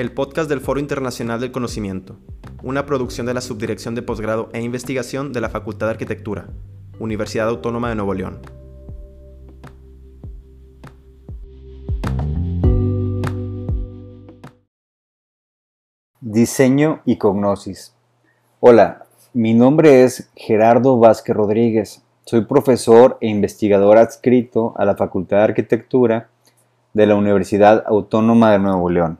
el podcast del Foro Internacional del Conocimiento, una producción de la Subdirección de Posgrado e Investigación de la Facultad de Arquitectura, Universidad Autónoma de Nuevo León. Diseño y cognosis. Hola, mi nombre es Gerardo Vázquez Rodríguez. Soy profesor e investigador adscrito a la Facultad de Arquitectura de la Universidad Autónoma de Nuevo León.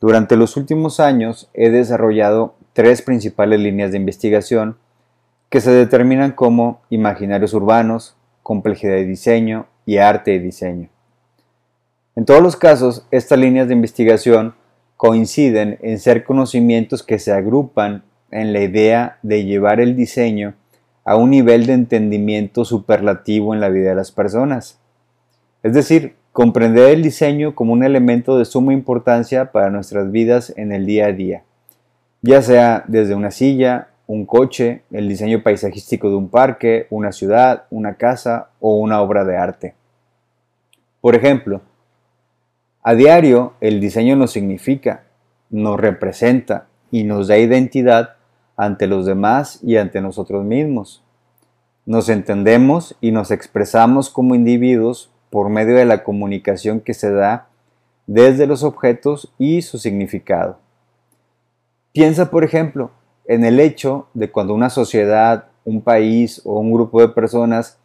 Durante los últimos años he desarrollado tres principales líneas de investigación que se determinan como imaginarios urbanos, complejidad de diseño y arte de diseño. En todos los casos, estas líneas de investigación coinciden en ser conocimientos que se agrupan en la idea de llevar el diseño a un nivel de entendimiento superlativo en la vida de las personas. Es decir, comprender el diseño como un elemento de suma importancia para nuestras vidas en el día a día, ya sea desde una silla, un coche, el diseño paisajístico de un parque, una ciudad, una casa o una obra de arte. Por ejemplo, a diario el diseño nos significa, nos representa y nos da identidad ante los demás y ante nosotros mismos. Nos entendemos y nos expresamos como individuos por medio de la comunicación que se da desde los objetos y su significado. Piensa, por ejemplo, en el hecho de cuando una sociedad, un país o un grupo de personas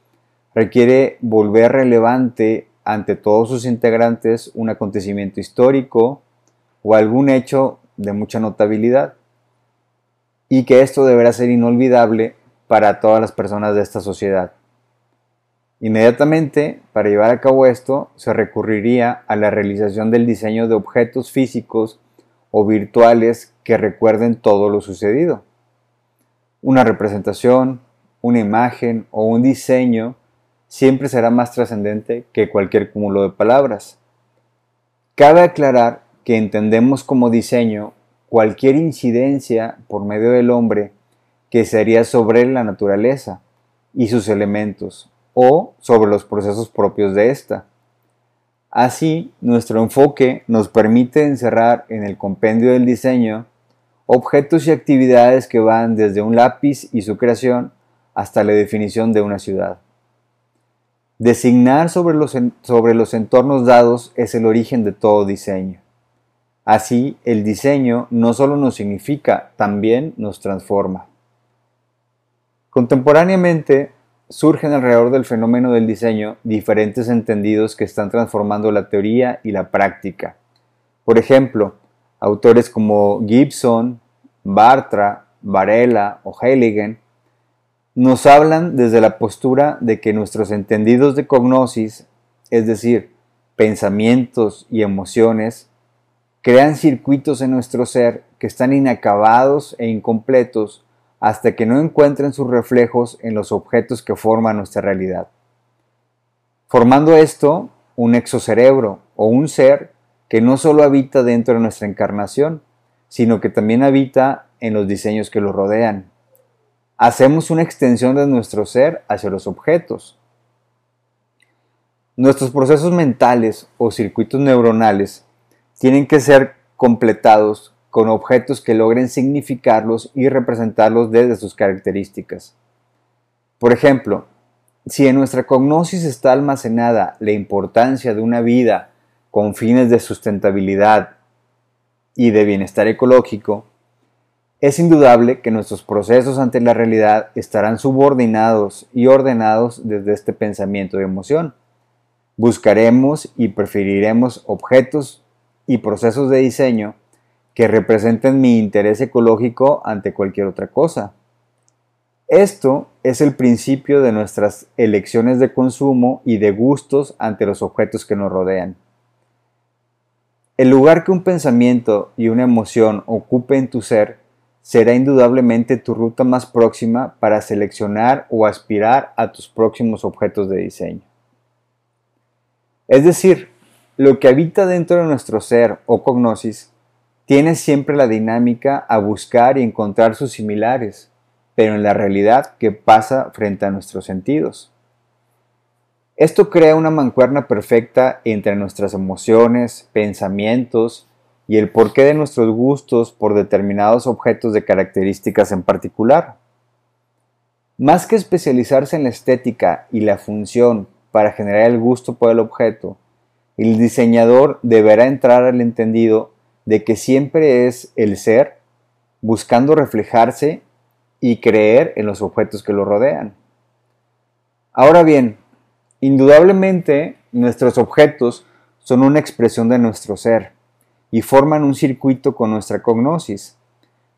requiere volver relevante ante todos sus integrantes un acontecimiento histórico o algún hecho de mucha notabilidad y que esto deberá ser inolvidable para todas las personas de esta sociedad. Inmediatamente, para llevar a cabo esto, se recurriría a la realización del diseño de objetos físicos o virtuales que recuerden todo lo sucedido. Una representación, una imagen o un diseño siempre será más trascendente que cualquier cúmulo de palabras. Cabe aclarar que entendemos como diseño cualquier incidencia por medio del hombre que sería sobre la naturaleza y sus elementos, o sobre los procesos propios de esta. Así, nuestro enfoque nos permite encerrar en el compendio del diseño objetos y actividades que van desde un lápiz y su creación hasta la definición de una ciudad. Designar sobre los, sobre los entornos dados es el origen de todo diseño. Así, el diseño no solo nos significa, también nos transforma. Contemporáneamente, surgen alrededor del fenómeno del diseño diferentes entendidos que están transformando la teoría y la práctica. Por ejemplo, autores como Gibson, Bartra, Varela o Heiligen nos hablan desde la postura de que nuestros entendidos de cognosis, es decir, pensamientos y emociones, crean circuitos en nuestro ser que están inacabados e incompletos hasta que no encuentren sus reflejos en los objetos que forman nuestra realidad. Formando esto un exocerebro o un ser que no solo habita dentro de nuestra encarnación, sino que también habita en los diseños que lo rodean. Hacemos una extensión de nuestro ser hacia los objetos. Nuestros procesos mentales o circuitos neuronales tienen que ser completados con objetos que logren significarlos y representarlos desde sus características. Por ejemplo, si en nuestra cognosis está almacenada la importancia de una vida con fines de sustentabilidad y de bienestar ecológico, es indudable que nuestros procesos ante la realidad estarán subordinados y ordenados desde este pensamiento y emoción. Buscaremos y preferiremos objetos y procesos de diseño que representen mi interés ecológico ante cualquier otra cosa. Esto es el principio de nuestras elecciones de consumo y de gustos ante los objetos que nos rodean. El lugar que un pensamiento y una emoción ocupe en tu ser será indudablemente tu ruta más próxima para seleccionar o aspirar a tus próximos objetos de diseño. Es decir, lo que habita dentro de nuestro ser o cognosis tiene siempre la dinámica a buscar y encontrar sus similares, pero en la realidad que pasa frente a nuestros sentidos. Esto crea una mancuerna perfecta entre nuestras emociones, pensamientos y el porqué de nuestros gustos por determinados objetos de características en particular. Más que especializarse en la estética y la función para generar el gusto por el objeto, el diseñador deberá entrar al entendido de que siempre es el ser buscando reflejarse y creer en los objetos que lo rodean. Ahora bien, indudablemente nuestros objetos son una expresión de nuestro ser y forman un circuito con nuestra cognosis.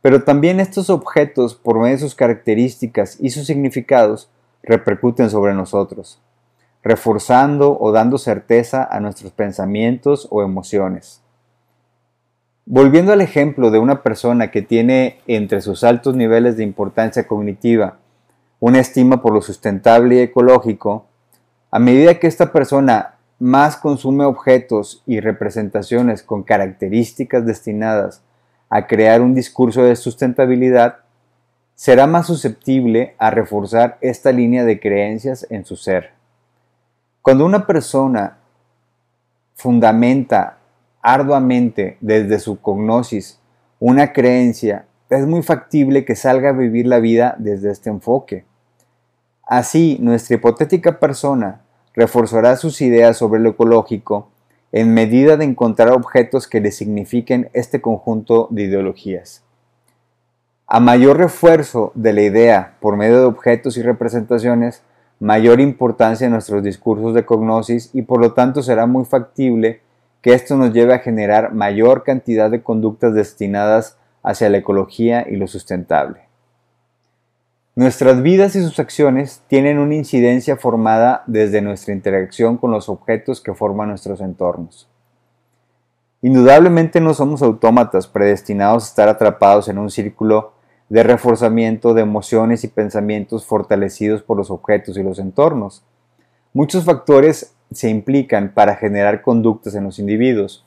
Pero también estos objetos, por medio de sus características y sus significados, repercuten sobre nosotros, reforzando o dando certeza a nuestros pensamientos o emociones. Volviendo al ejemplo de una persona que tiene entre sus altos niveles de importancia cognitiva una estima por lo sustentable y ecológico, a medida que esta persona más consume objetos y representaciones con características destinadas a crear un discurso de sustentabilidad, será más susceptible a reforzar esta línea de creencias en su ser. Cuando una persona fundamenta arduamente desde su cognosis una creencia, es muy factible que salga a vivir la vida desde este enfoque. Así, nuestra hipotética persona reforzará sus ideas sobre lo ecológico en medida de encontrar objetos que le signifiquen este conjunto de ideologías. A mayor refuerzo de la idea por medio de objetos y representaciones, mayor importancia en nuestros discursos de cognosis y por lo tanto será muy factible que esto nos lleve a generar mayor cantidad de conductas destinadas hacia la ecología y lo sustentable. Nuestras vidas y sus acciones tienen una incidencia formada desde nuestra interacción con los objetos que forman nuestros entornos. Indudablemente no somos autómatas predestinados a estar atrapados en un círculo de reforzamiento de emociones y pensamientos fortalecidos por los objetos y los entornos. Muchos factores se implican para generar conductas en los individuos,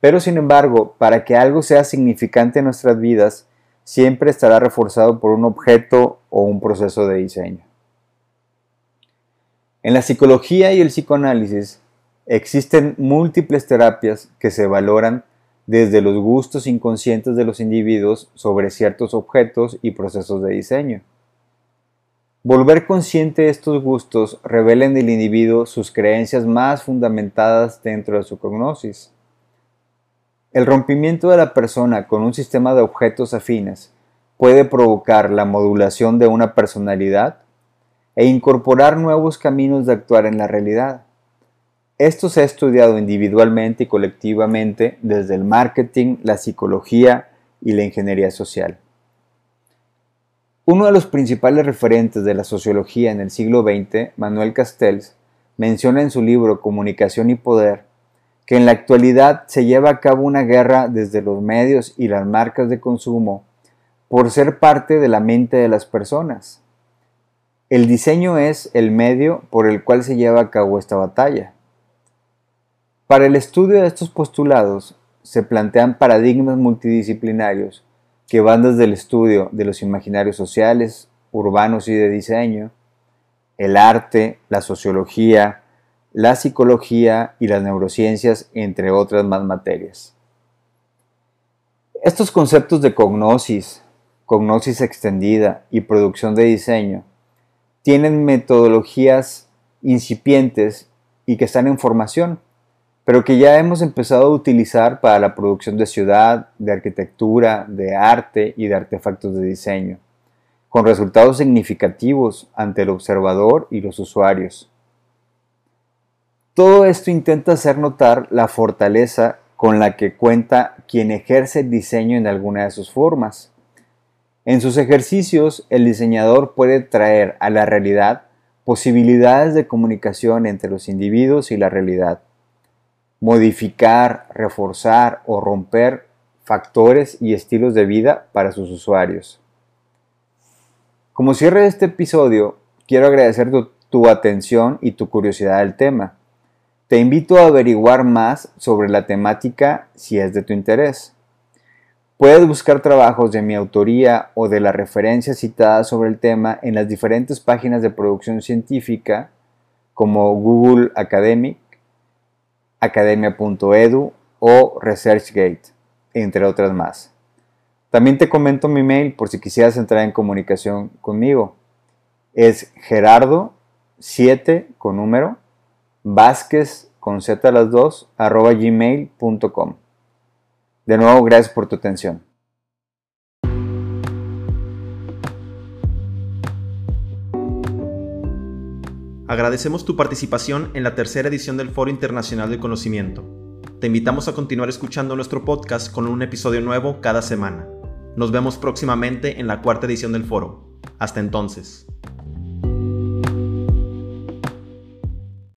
pero sin embargo, para que algo sea significante en nuestras vidas, siempre estará reforzado por un objeto o un proceso de diseño. En la psicología y el psicoanálisis existen múltiples terapias que se valoran desde los gustos inconscientes de los individuos sobre ciertos objetos y procesos de diseño. Volver consciente de estos gustos revela en el individuo sus creencias más fundamentadas dentro de su cognosis. El rompimiento de la persona con un sistema de objetos afines puede provocar la modulación de una personalidad e incorporar nuevos caminos de actuar en la realidad. Esto se ha estudiado individualmente y colectivamente desde el marketing, la psicología y la ingeniería social. Uno de los principales referentes de la sociología en el siglo XX, Manuel Castells, menciona en su libro Comunicación y Poder que en la actualidad se lleva a cabo una guerra desde los medios y las marcas de consumo por ser parte de la mente de las personas. El diseño es el medio por el cual se lleva a cabo esta batalla. Para el estudio de estos postulados se plantean paradigmas multidisciplinarios que van desde el estudio de los imaginarios sociales, urbanos y de diseño, el arte, la sociología, la psicología y las neurociencias, entre otras más materias. Estos conceptos de cognosis, cognosis extendida y producción de diseño tienen metodologías incipientes y que están en formación, pero que ya hemos empezado a utilizar para la producción de ciudad, de arquitectura, de arte y de artefactos de diseño, con resultados significativos ante el observador y los usuarios. Todo esto intenta hacer notar la fortaleza con la que cuenta quien ejerce el diseño en alguna de sus formas. En sus ejercicios, el diseñador puede traer a la realidad posibilidades de comunicación entre los individuos y la realidad, modificar, reforzar o romper factores y estilos de vida para sus usuarios. Como cierre de este episodio, quiero agradecer tu, atención y tu curiosidad del tema. Te invito a averiguar más sobre la temática si es de tu interés. Puedes buscar trabajos de mi autoría o de la referencia citada sobre el tema en las diferentes páginas de producción científica como Google Academic, academia.edu o ResearchGate. entre otras más. También te comento mi mail por si quisieras entrar en comunicación conmigo. Es gerardo7 con número, vázquez con z las dos, arroba gmail.com. De nuevo, gracias por tu atención. Agradecemos tu participación en la tercera edición del Foro Internacional del Conocimiento. Te invitamos a continuar escuchando nuestro podcast con un episodio nuevo cada semana. Nos vemos próximamente en la cuarta edición del foro. Hasta entonces.